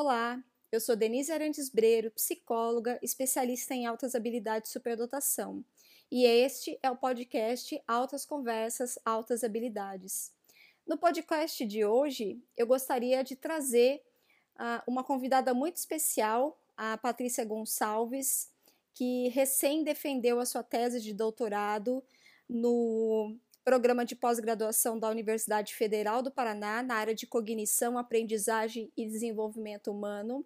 Olá, eu sou Denise Arantes Breiro, psicóloga, especialista em altas habilidades e superdotação. E este é o podcast Altas Conversas, Altas Habilidades. No podcast de hoje, eu gostaria de trazer uh, uma convidada muito especial, a Patrícia Gonçalves, que recém defendeu a sua tese de doutorado no programa de pós-graduação da Universidade Federal do Paraná na área de cognição, aprendizagem e desenvolvimento humano,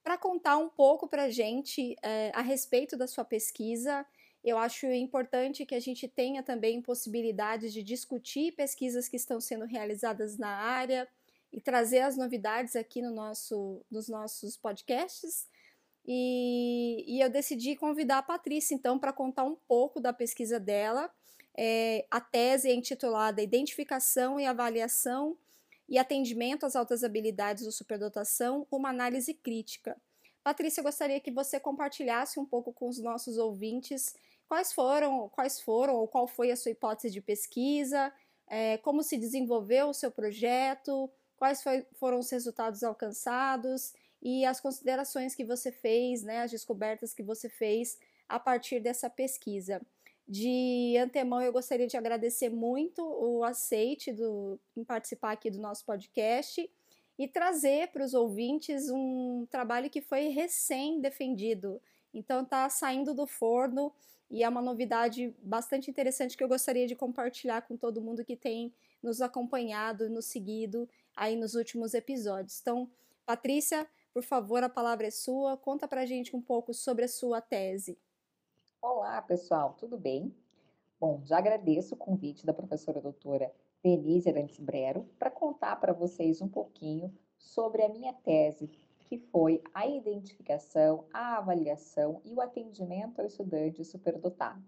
para contar um pouco para a gente é, a respeito da sua pesquisa. Eu acho importante que a gente tenha também possibilidades de discutir pesquisas que estão sendo realizadas na área e trazer as novidades aqui no nosso, nos nossos podcasts. E, e eu decidi convidar a Patrícia, então, para contar um pouco da pesquisa dela é, a tese é intitulada Identificação e Avaliação e Atendimento às Altas Habilidades do Superdotação, uma análise crítica. Patrícia, gostaria que você compartilhasse um pouco com os nossos ouvintes quais foram, quais foram ou qual foi a sua hipótese de pesquisa, é, como se desenvolveu o seu projeto, quais foi, foram os resultados alcançados e as considerações que você fez, né, as descobertas que você fez a partir dessa pesquisa. De antemão, eu gostaria de agradecer muito o aceite do, em participar aqui do nosso podcast e trazer para os ouvintes um trabalho que foi recém-defendido. Então, está saindo do forno e é uma novidade bastante interessante que eu gostaria de compartilhar com todo mundo que tem nos acompanhado, nos seguido aí nos últimos episódios. Então, Patrícia, por favor, a palavra é sua. Conta para gente um pouco sobre a sua tese. Olá, pessoal, tudo bem? Bom, já agradeço o convite da professora doutora Denise Arantes Brero para contar para vocês um pouquinho sobre a minha tese, que foi a identificação, a avaliação e o atendimento ao estudante superdotado.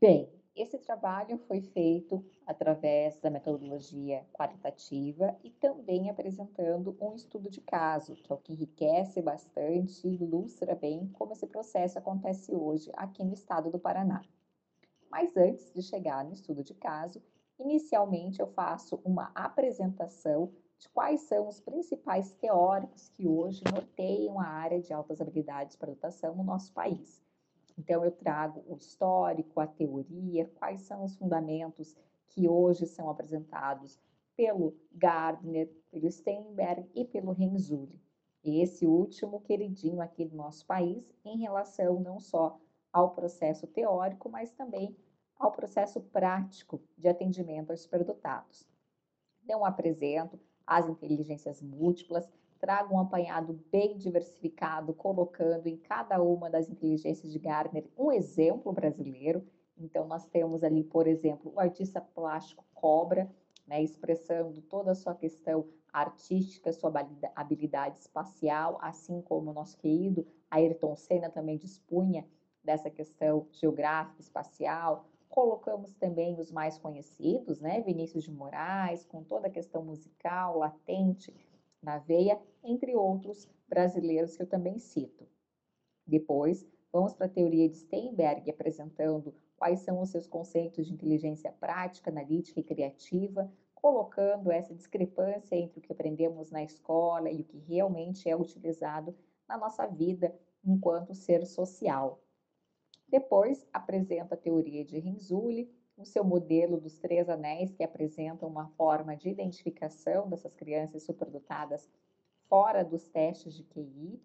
Bem, esse trabalho foi feito através da metodologia qualitativa e também apresentando um estudo de caso, que é o que enriquece bastante e ilustra bem como esse processo acontece hoje aqui no estado do Paraná. Mas antes de chegar no estudo de caso, inicialmente eu faço uma apresentação de quais são os principais teóricos que hoje norteiam a área de altas habilidades para dotação no nosso país. Então, eu trago o histórico, a teoria, quais são os fundamentos que hoje são apresentados pelo Gardner, pelo Steinberg e pelo Renzulli. Esse último queridinho aqui do nosso país em relação não só ao processo teórico, mas também ao processo prático de atendimento aos superdotados. Então, apresento as inteligências múltiplas, trago um apanhado bem diversificado, colocando em cada uma das inteligências de Gardner um exemplo brasileiro. Então, nós temos ali, por exemplo, o artista plástico Cobra, né, expressando toda a sua questão artística, sua habilidade espacial, assim como o nosso querido Ayrton Senna também dispunha dessa questão geográfica, espacial. Colocamos também os mais conhecidos, né? Vinícius de Moraes, com toda a questão musical latente na veia, entre outros brasileiros que eu também cito. Depois, vamos para a teoria de Steinberg, apresentando quais são os seus conceitos de inteligência prática, analítica e criativa, colocando essa discrepância entre o que aprendemos na escola e o que realmente é utilizado na nossa vida enquanto ser social. Depois, apresenta a teoria de Renzulli, o seu modelo dos três anéis, que apresenta uma forma de identificação dessas crianças superdotadas fora dos testes de QI,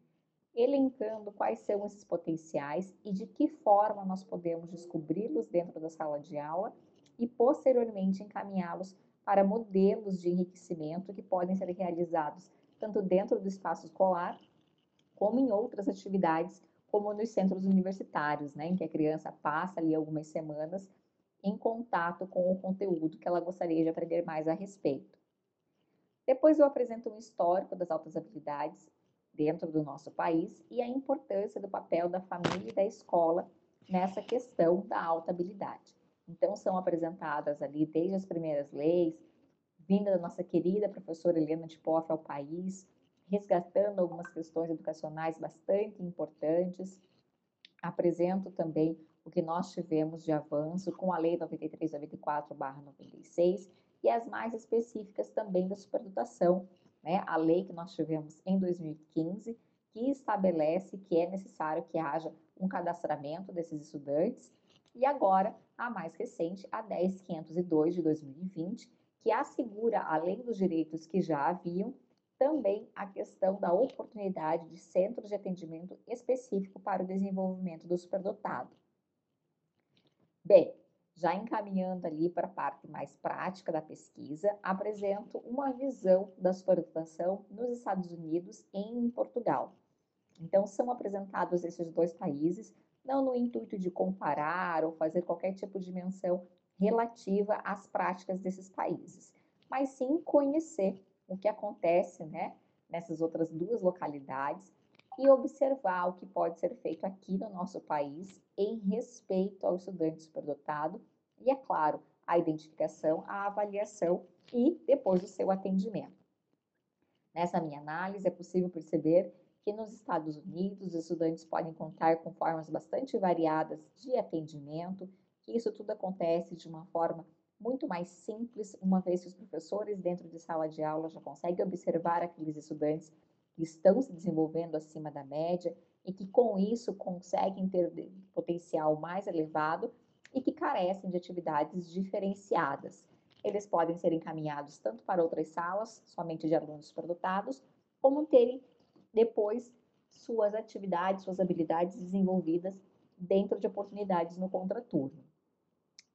elencando quais são esses potenciais e de que forma nós podemos descobri-los dentro da sala de aula e posteriormente encaminhá-los para modelos de enriquecimento que podem ser realizados tanto dentro do espaço escolar como em outras atividades, como nos centros universitários, né, em que a criança passa ali algumas semanas em contato com o conteúdo que ela gostaria de aprender mais a respeito. Depois eu apresento um histórico das altas habilidades dentro do nosso país e a importância do papel da família e da escola nessa questão da alta habilidade. Então são apresentadas ali desde as primeiras leis, vinda da nossa querida professora Helena de Poff ao país, resgatando algumas questões educacionais bastante importantes. Apresento também o que nós tivemos de avanço com a Lei 9394-96 e as mais específicas também da superdotação, né, a lei que nós tivemos em 2015, que estabelece que é necessário que haja um cadastramento desses estudantes, e agora a mais recente, a 10502 de 2020, que assegura, além dos direitos que já haviam, também a questão da oportunidade de centros de atendimento específico para o desenvolvimento do superdotado. Bem, já encaminhando ali para a parte mais prática da pesquisa, apresento uma visão da superdotação nos Estados Unidos e em Portugal. Então, são apresentados esses dois países, não no intuito de comparar ou fazer qualquer tipo de menção relativa às práticas desses países, mas sim conhecer o que acontece né, nessas outras duas localidades e observar o que pode ser feito aqui no nosso país em respeito ao estudante superdotado e, é claro, a identificação, a avaliação e depois o seu atendimento. Nessa minha análise, é possível perceber que nos Estados Unidos os estudantes podem contar com formas bastante variadas de atendimento, que isso tudo acontece de uma forma muito mais simples, uma vez que os professores dentro de sala de aula já conseguem observar aqueles estudantes que estão se desenvolvendo acima da média e que com isso conseguem ter potencial mais elevado e que carecem de atividades diferenciadas. Eles podem ser encaminhados tanto para outras salas, somente de alunos superdotados, como terem depois suas atividades, suas habilidades desenvolvidas dentro de oportunidades no contraturno.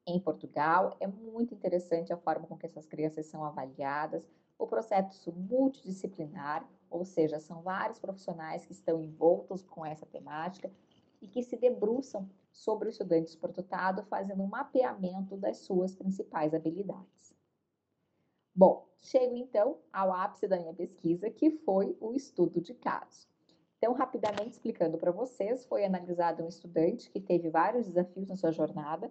Em Portugal, é muito interessante a forma com que essas crianças são avaliadas, o processo multidisciplinar, ou seja, são vários profissionais que estão envoltos com essa temática e que se debruçam sobre o estudante superdotado, fazendo um mapeamento das suas principais habilidades. Bom, chego então ao ápice da minha pesquisa, que foi o estudo de caso. Então, rapidamente explicando para vocês, foi analisado um estudante que teve vários desafios na sua jornada,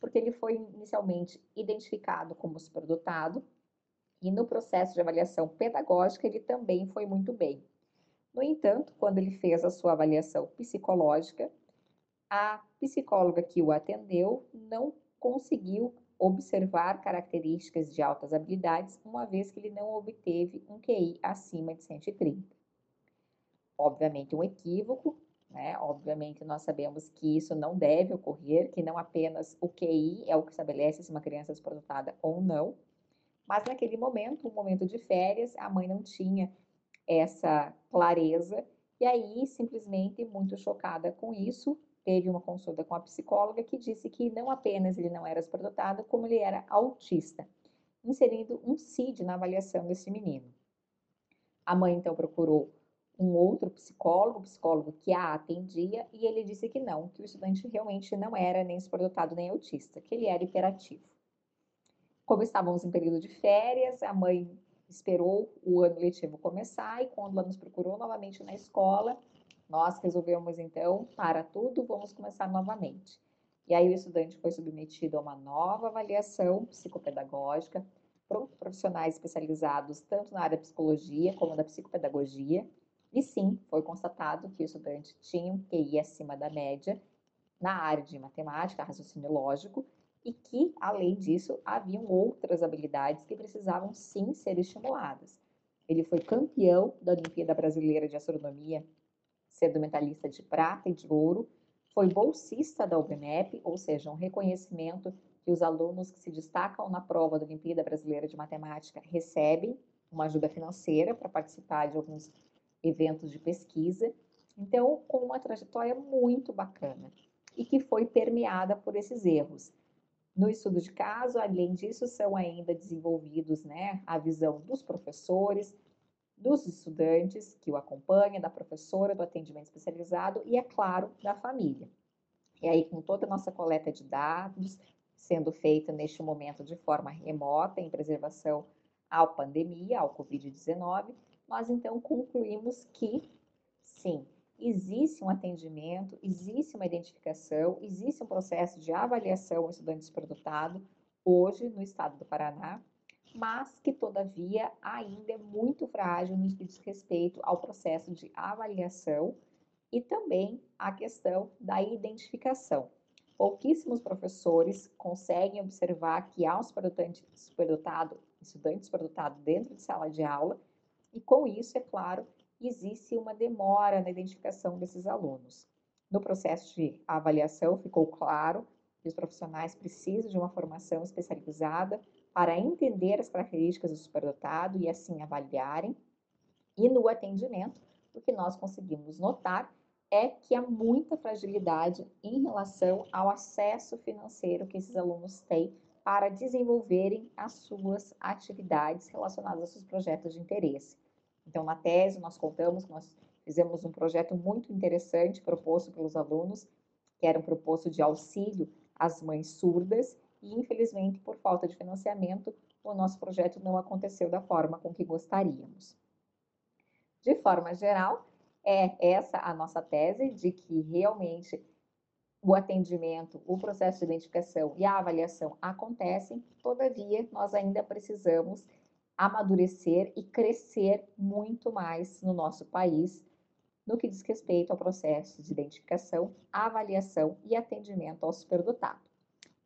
porque ele foi inicialmente identificado como superdotado e no processo de avaliação pedagógica ele também foi muito bem. No entanto, quando ele fez a sua avaliação psicológica, a psicóloga que o atendeu não conseguiu observar características de altas habilidades, uma vez que ele não obteve um QI acima de 130. Obviamente, um equívoco, né? Obviamente, nós sabemos que isso não deve ocorrer, que não apenas o QI é o que estabelece se uma criança é desprodutada ou não, mas naquele momento, um momento de férias, a mãe não tinha essa clareza e aí, simplesmente, muito chocada com isso, teve uma consulta com a psicóloga que disse que não apenas ele não era superdotado, como ele era autista, inserindo um CID na avaliação desse menino. A mãe então procurou um outro psicólogo, psicólogo que a atendia, e ele disse que não, que o estudante realmente não era nem superdotado nem autista, que ele era hiperativo. Como estávamos em período de férias, a mãe esperou o ano letivo começar e quando ela nos procurou novamente na escola, nós resolvemos então, para tudo, vamos começar novamente. E aí o estudante foi submetido a uma nova avaliação psicopedagógica por profissionais especializados tanto na área da psicologia como da psicopedagogia, e sim, foi constatado que o estudante tinha um QI acima da média na área de matemática, raciocínio lógico, e que, além disso, haviam outras habilidades que precisavam sim ser estimuladas. Ele foi campeão da Olimpíada Brasileira de Astronomia, sendo medalhista de prata e de ouro, foi bolsista da UBMEP, ou seja, um reconhecimento que os alunos que se destacam na prova da Olimpíada Brasileira de Matemática recebem uma ajuda financeira para participar de alguns eventos de pesquisa. Então, com uma trajetória muito bacana e que foi permeada por esses erros. No estudo de caso, além disso, são ainda desenvolvidos né, a visão dos professores, dos estudantes que o acompanham, da professora, do atendimento especializado e, é claro, da família. E aí, com toda a nossa coleta de dados sendo feita neste momento de forma remota, em preservação à pandemia, ao Covid-19, nós então concluímos que, sim, existe um atendimento, existe uma identificação, existe um processo de avaliação ao estudante superdotado hoje no estado do Paraná, mas que todavia ainda é muito frágil no que diz respeito ao processo de avaliação e também a questão da identificação. Pouquíssimos professores conseguem observar que há um superdotado, estudante superdotado dentro de sala de aula E com isso, é claro, existe uma demora na identificação desses alunos. No processo de avaliação, ficou claro que os profissionais precisam de uma formação especializada para entender as características do superdotado e assim avaliarem. E no atendimento, o que nós conseguimos notar é que há muita fragilidade em relação ao acesso financeiro que esses alunos têm para desenvolverem as suas atividades relacionadas aos seus projetos de interesse. Então, na tese, nós contamos nós fizemos um projeto muito interessante proposto pelos alunos, que era um proposto de auxílio às mães surdas, e infelizmente, por falta de financiamento, o nosso projeto não aconteceu da forma com que gostaríamos. De forma geral, é essa a nossa tese de que realmente o atendimento, o processo de identificação e a avaliação acontecem, todavia, nós ainda precisamos amadurecer e crescer muito mais no nosso país no que diz respeito ao processo de identificação, avaliação e atendimento ao superdotado.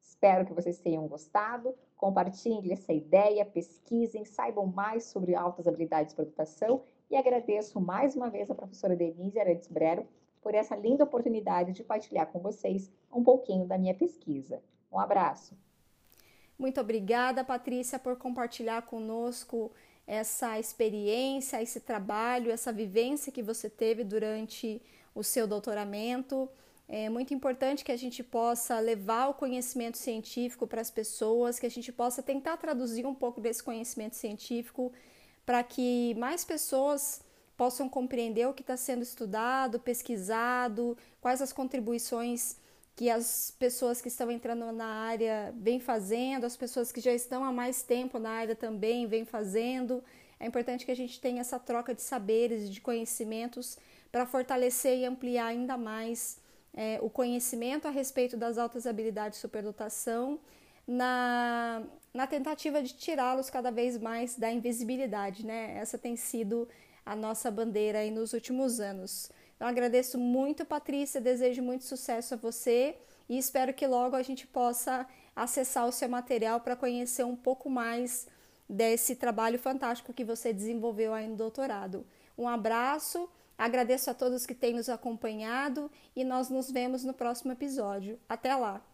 Espero que vocês tenham gostado. Compartilhem essa ideia, pesquisem, saibam mais sobre altas habilidades de superdotação e agradeço mais uma vez a professora Denise Arantes Brero por essa linda oportunidade de partilhar com vocês um pouquinho da minha pesquisa. Um abraço. Muito obrigada, Patrícia, por compartilhar conosco essa experiência, esse trabalho, essa vivência que você teve durante o seu doutoramento. É muito importante que a gente possa levar o conhecimento científico para as pessoas, que a gente possa tentar traduzir um pouco desse conhecimento científico para que mais pessoas possam compreender o que está sendo estudado, pesquisado, quais as contribuições que as pessoas que estão entrando na área vêm fazendo, as pessoas que já estão há mais tempo na área também vêm fazendo. É importante que a gente tenha essa troca de saberes e de conhecimentos para fortalecer e ampliar ainda mais é, o conhecimento a respeito das altas habilidades de superdotação na, na tentativa de tirá-los cada vez mais da invisibilidade, né? Essa tem sido a nossa bandeira aí nos últimos anos. Então agradeço muito, Patrícia, desejo muito sucesso a você e espero que logo a gente possa acessar o seu material para conhecer um pouco mais desse trabalho fantástico que você desenvolveu aí no doutorado. Um abraço, agradeço a todos que têm nos acompanhado e nós nos vemos no próximo episódio. Até lá!